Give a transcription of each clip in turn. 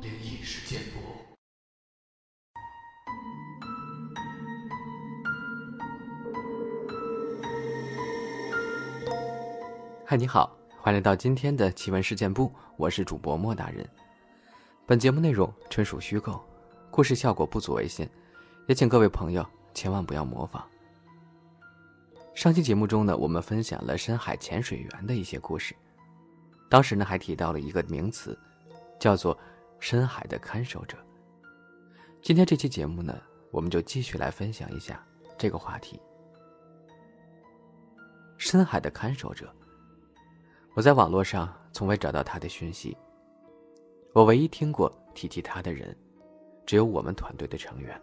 灵异事件簿。嗨，你好，欢迎来到今天的奇闻事件部，我是主播莫大人。本节目内容纯属虚构，故事效果不足为信，也请各位朋友千万不要模仿。上期节目中呢，我们分享了深海潜水员的一些故事，当时呢还提到了一个名词，叫做“深海的看守者”。今天这期节目呢，我们就继续来分享一下这个话题。深海的看守者，我在网络上从未找到他的讯息。我唯一听过提及他的人，只有我们团队的成员。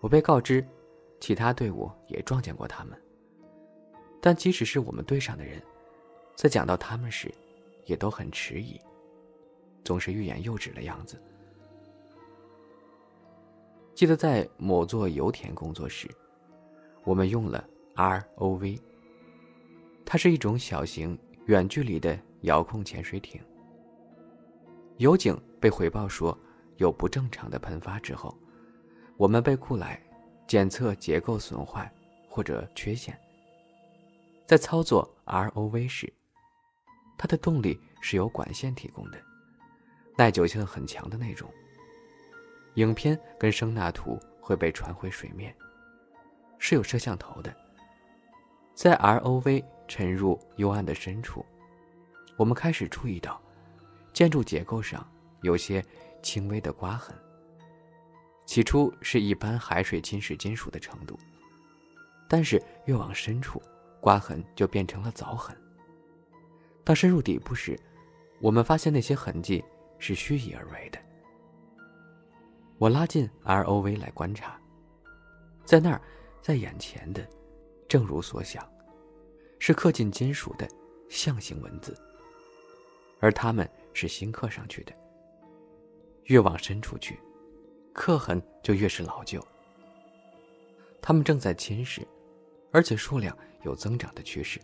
我被告知，其他队伍也撞见过他们。但即使是我们队上的人，在讲到他们时，也都很迟疑，总是欲言又止的样子。记得在某座油田工作时，我们用了 ROV，它是一种小型远距离的遥控潜水艇。油井被回报说有不正常的喷发之后，我们被雇来检测结构损坏或者缺陷。在操作 ROV 时，它的动力是由管线提供的，耐久性很强的那种。影片跟声纳图会被传回水面，是有摄像头的。在 ROV 沉入幽暗的深处，我们开始注意到。建筑结构上有些轻微的刮痕。起初是一般海水侵蚀金属的程度，但是越往深处，刮痕就变成了凿痕。当深入底部时，我们发现那些痕迹是虚以而为的。我拉近 ROV 来观察，在那儿，在眼前的，正如所想，是刻进金属的象形文字，而它们。是新刻上去的。越往深处去，刻痕就越是老旧。它们正在侵蚀，而且数量有增长的趋势。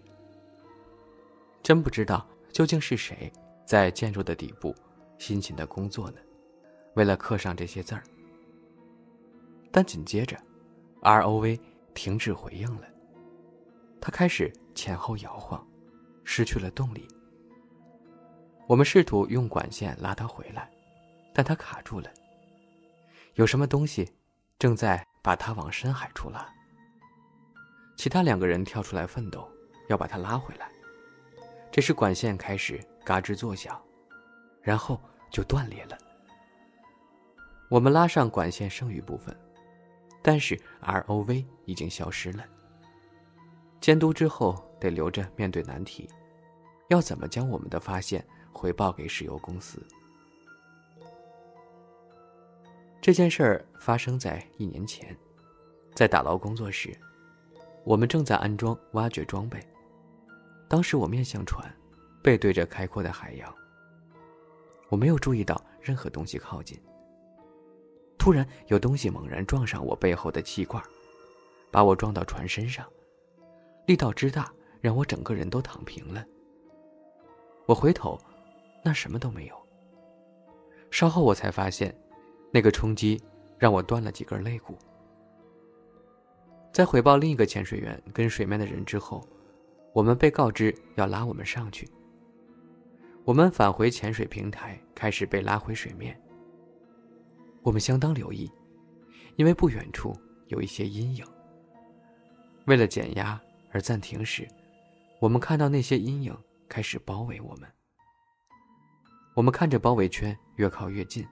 真不知道究竟是谁在建筑的底部辛勤的工作呢？为了刻上这些字儿。但紧接着，ROV 停止回应了，它开始前后摇晃，失去了动力。我们试图用管线拉它回来，但它卡住了。有什么东西正在把它往深海处拉。其他两个人跳出来奋斗，要把它拉回来。这时管线开始嘎吱作响，然后就断裂了。我们拉上管线剩余部分，但是 ROV 已经消失了。监督之后得留着面对难题，要怎么将我们的发现？回报给石油公司。这件事儿发生在一年前，在打捞工作时，我们正在安装挖掘装备。当时我面向船，背对着开阔的海洋。我没有注意到任何东西靠近。突然，有东西猛然撞上我背后的气罐，把我撞到船身上，力道之大，让我整个人都躺平了。我回头。那什么都没有。稍后我才发现，那个冲击让我断了几根肋骨。在回报另一个潜水员跟水面的人之后，我们被告知要拉我们上去。我们返回潜水平台，开始被拉回水面。我们相当留意，因为不远处有一些阴影。为了减压而暂停时，我们看到那些阴影开始包围我们。我们看着包围圈越靠越近，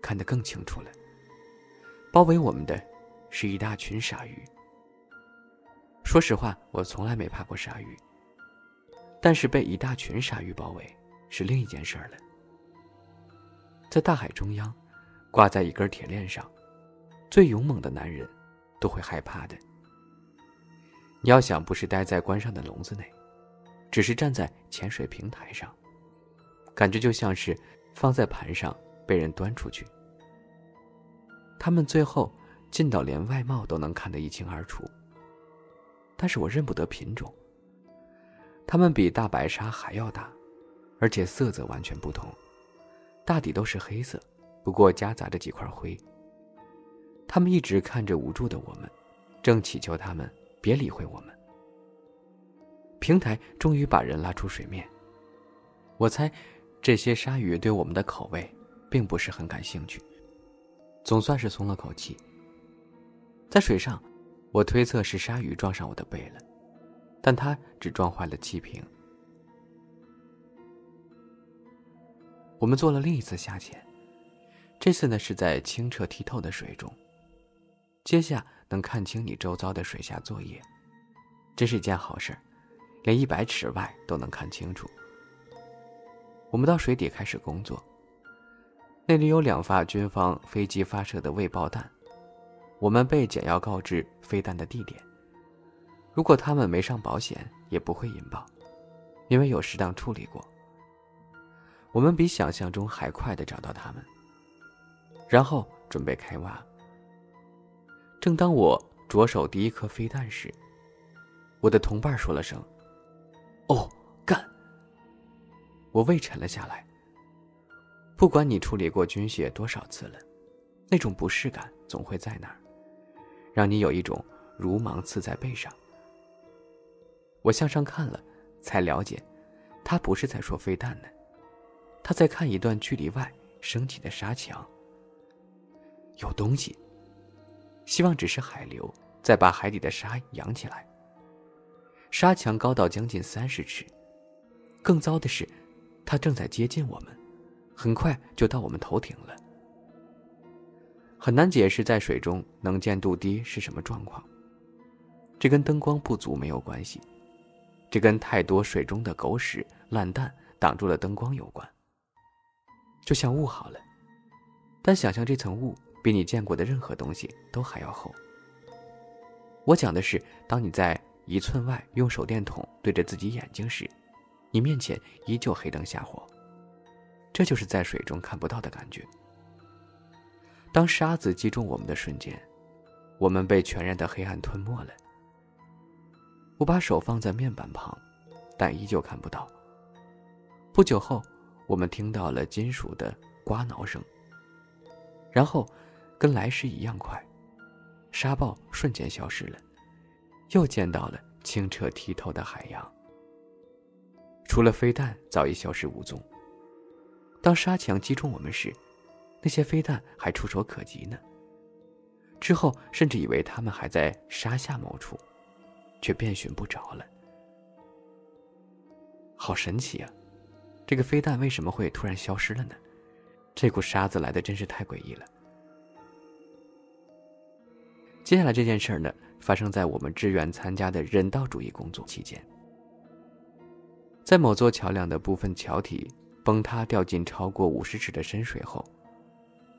看得更清楚了。包围我们的，是一大群鲨鱼。说实话，我从来没怕过鲨鱼，但是被一大群鲨鱼包围是另一件事儿了。在大海中央，挂在一根铁链上，最勇猛的男人都会害怕的。你要想不是待在关上的笼子内，只是站在潜水平台上。感觉就像是放在盘上被人端出去。他们最后近到连外貌都能看得一清二楚。但是我认不得品种。它们比大白鲨还要大，而且色泽完全不同，大抵都是黑色，不过夹杂着几块灰。他们一直看着无助的我们，正祈求他们别理会我们。平台终于把人拉出水面。我猜，这些鲨鱼对我们的口味并不是很感兴趣，总算是松了口气。在水上，我推测是鲨鱼撞上我的背了，但它只撞坏了气瓶。我们做了另一次下潜，这次呢是在清澈剔透的水中，接下能看清你周遭的水下作业，真是一件好事连一百尺外都能看清楚。我们到水底开始工作，那里有两发军方飞机发射的未爆弹，我们被简要告知飞弹的地点。如果他们没上保险，也不会引爆，因为有适当处理过。我们比想象中还快的找到他们，然后准备开挖。正当我着手第一颗飞弹时，我的同伴说了声：“哦，干！”我胃沉了下来。不管你处理过军械多少次了，那种不适感总会在那儿，让你有一种如芒刺在背上。我向上看了，才了解，他不是在说飞弹呢。他在看一段距离外升起的沙墙，有东西。希望只是海流在把海底的沙扬起来。沙墙高到将近三十尺，更糟的是，它正在接近我们，很快就到我们头顶了。很难解释在水中能见度低是什么状况。这跟灯光不足没有关系，这跟太多水中的狗屎烂蛋挡住了灯光有关。就像雾好了，但想象这层雾比你见过的任何东西都还要厚。我讲的是，当你在一寸外用手电筒对着自己眼睛时，你面前依旧黑灯瞎火。这就是在水中看不到的感觉。当沙子击中我们的瞬间，我们被全然的黑暗吞没了。我把手放在面板旁，但依旧看不到。不久后。我们听到了金属的刮挠声，然后，跟来时一样快，沙暴瞬间消失了，又见到了清澈剔透的海洋。除了飞弹早已消失无踪。当沙墙击中我们时，那些飞弹还触手可及呢。之后甚至以为他们还在沙下某处，却遍寻不着了。好神奇啊！这个飞弹为什么会突然消失了呢？这股沙子来的真是太诡异了。接下来这件事儿呢，发生在我们志愿参加的人道主义工作期间。在某座桥梁的部分桥体崩塌掉进超过五十尺的深水后，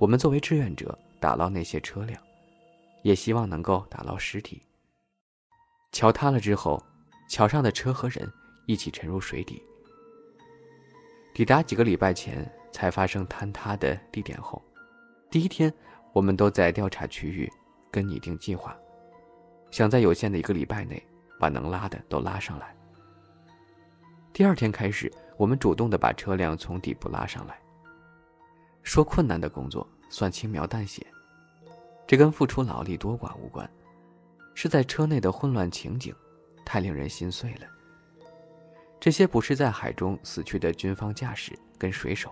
我们作为志愿者打捞那些车辆，也希望能够打捞尸体。桥塌了之后，桥上的车和人一起沉入水底。抵达几个礼拜前才发生坍塌的地点后，第一天我们都在调查区域，跟拟定计划，想在有限的一个礼拜内把能拉的都拉上来。第二天开始，我们主动的把车辆从底部拉上来。说困难的工作算轻描淡写，这跟付出劳力多寡无关，是在车内的混乱情景，太令人心碎了。这些不是在海中死去的军方驾驶跟水手，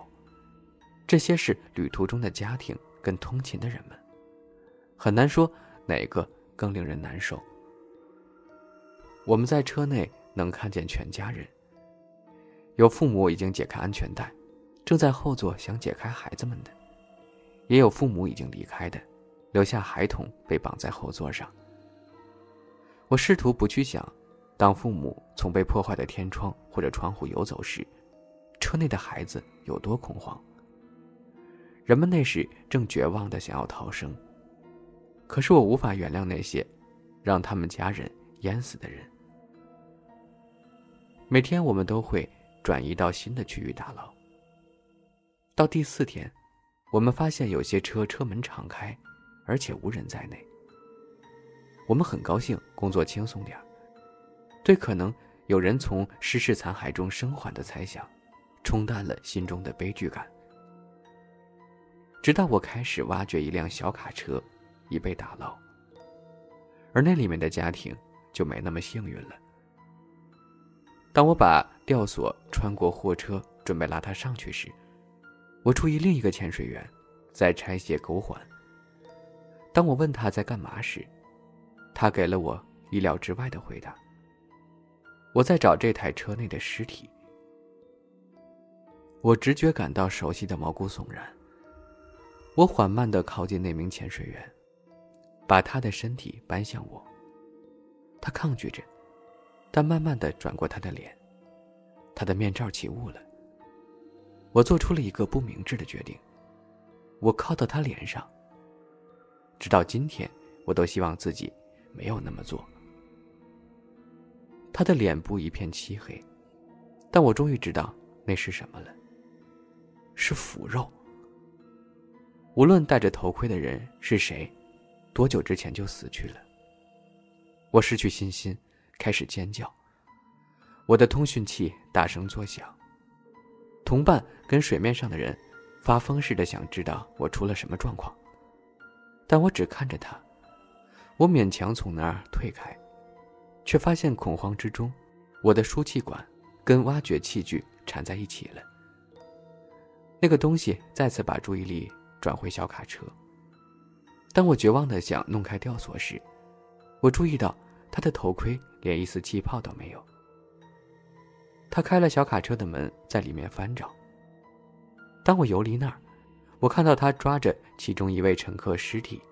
这些是旅途中的家庭跟通勤的人们，很难说哪个更令人难受。我们在车内能看见全家人，有父母已经解开安全带，正在后座想解开孩子们的，也有父母已经离开的，留下孩童被绑在后座上。我试图不去想。当父母从被破坏的天窗或者窗户游走时，车内的孩子有多恐慌？人们那时正绝望的想要逃生。可是我无法原谅那些让他们家人淹死的人。每天我们都会转移到新的区域打捞。到第四天，我们发现有些车车门敞开，而且无人在内。我们很高兴，工作轻松点对可能有人从失事残骸中生还的猜想，冲淡了心中的悲剧感。直到我开始挖掘一辆小卡车，已被打捞，而那里面的家庭就没那么幸运了。当我把吊索穿过货车，准备拉他上去时，我注意另一个潜水员在拆卸钩环。当我问他在干嘛时，他给了我意料之外的回答：“我在找这台车内的尸体。”我直觉感到熟悉的毛骨悚然。我缓慢地靠近那名潜水员，把他的身体搬向我。他抗拒着，但慢慢地转过他的脸，他的面罩起雾了。我做出了一个不明智的决定，我靠到他脸上。直到今天，我都希望自己没有那么做。他的脸部一片漆黑，但我终于知道那是什么了，是腐肉。无论戴着头盔的人是谁，多久之前就死去了。我失去信心，开始尖叫。我的通讯器大声作响。同伴跟水面上的人发疯似的想知道我出了什么状况，但我只看着他。我勉强从那儿退开，却发现恐慌之中，我的输气管跟挖掘器具缠在一起了。那个东西再次把注意力。转回小卡车。当我绝望的想弄开吊索时，我注意到他的头盔连一丝气泡都没有。他开了小卡车的门，在里面翻找。当我游离那儿，我看到他抓着其中一位乘客尸体，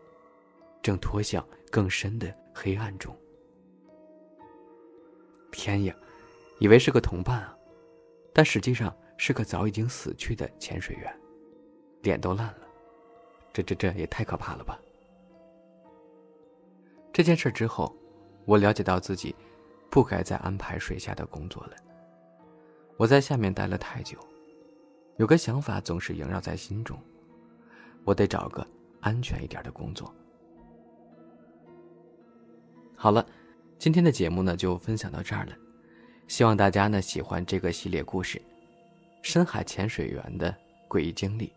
正拖向更深的黑暗中。天呀，以为是个同伴啊，但实际上是个早已经死去的潜水员，脸都烂了。这这这也太可怕了吧！这件事之后，我了解到自己不该再安排水下的工作了。我在下面待了太久，有个想法总是萦绕在心中：我得找个安全一点的工作。好了，今天的节目呢就分享到这儿了，希望大家呢喜欢这个系列故事——深海潜水员的诡异经历。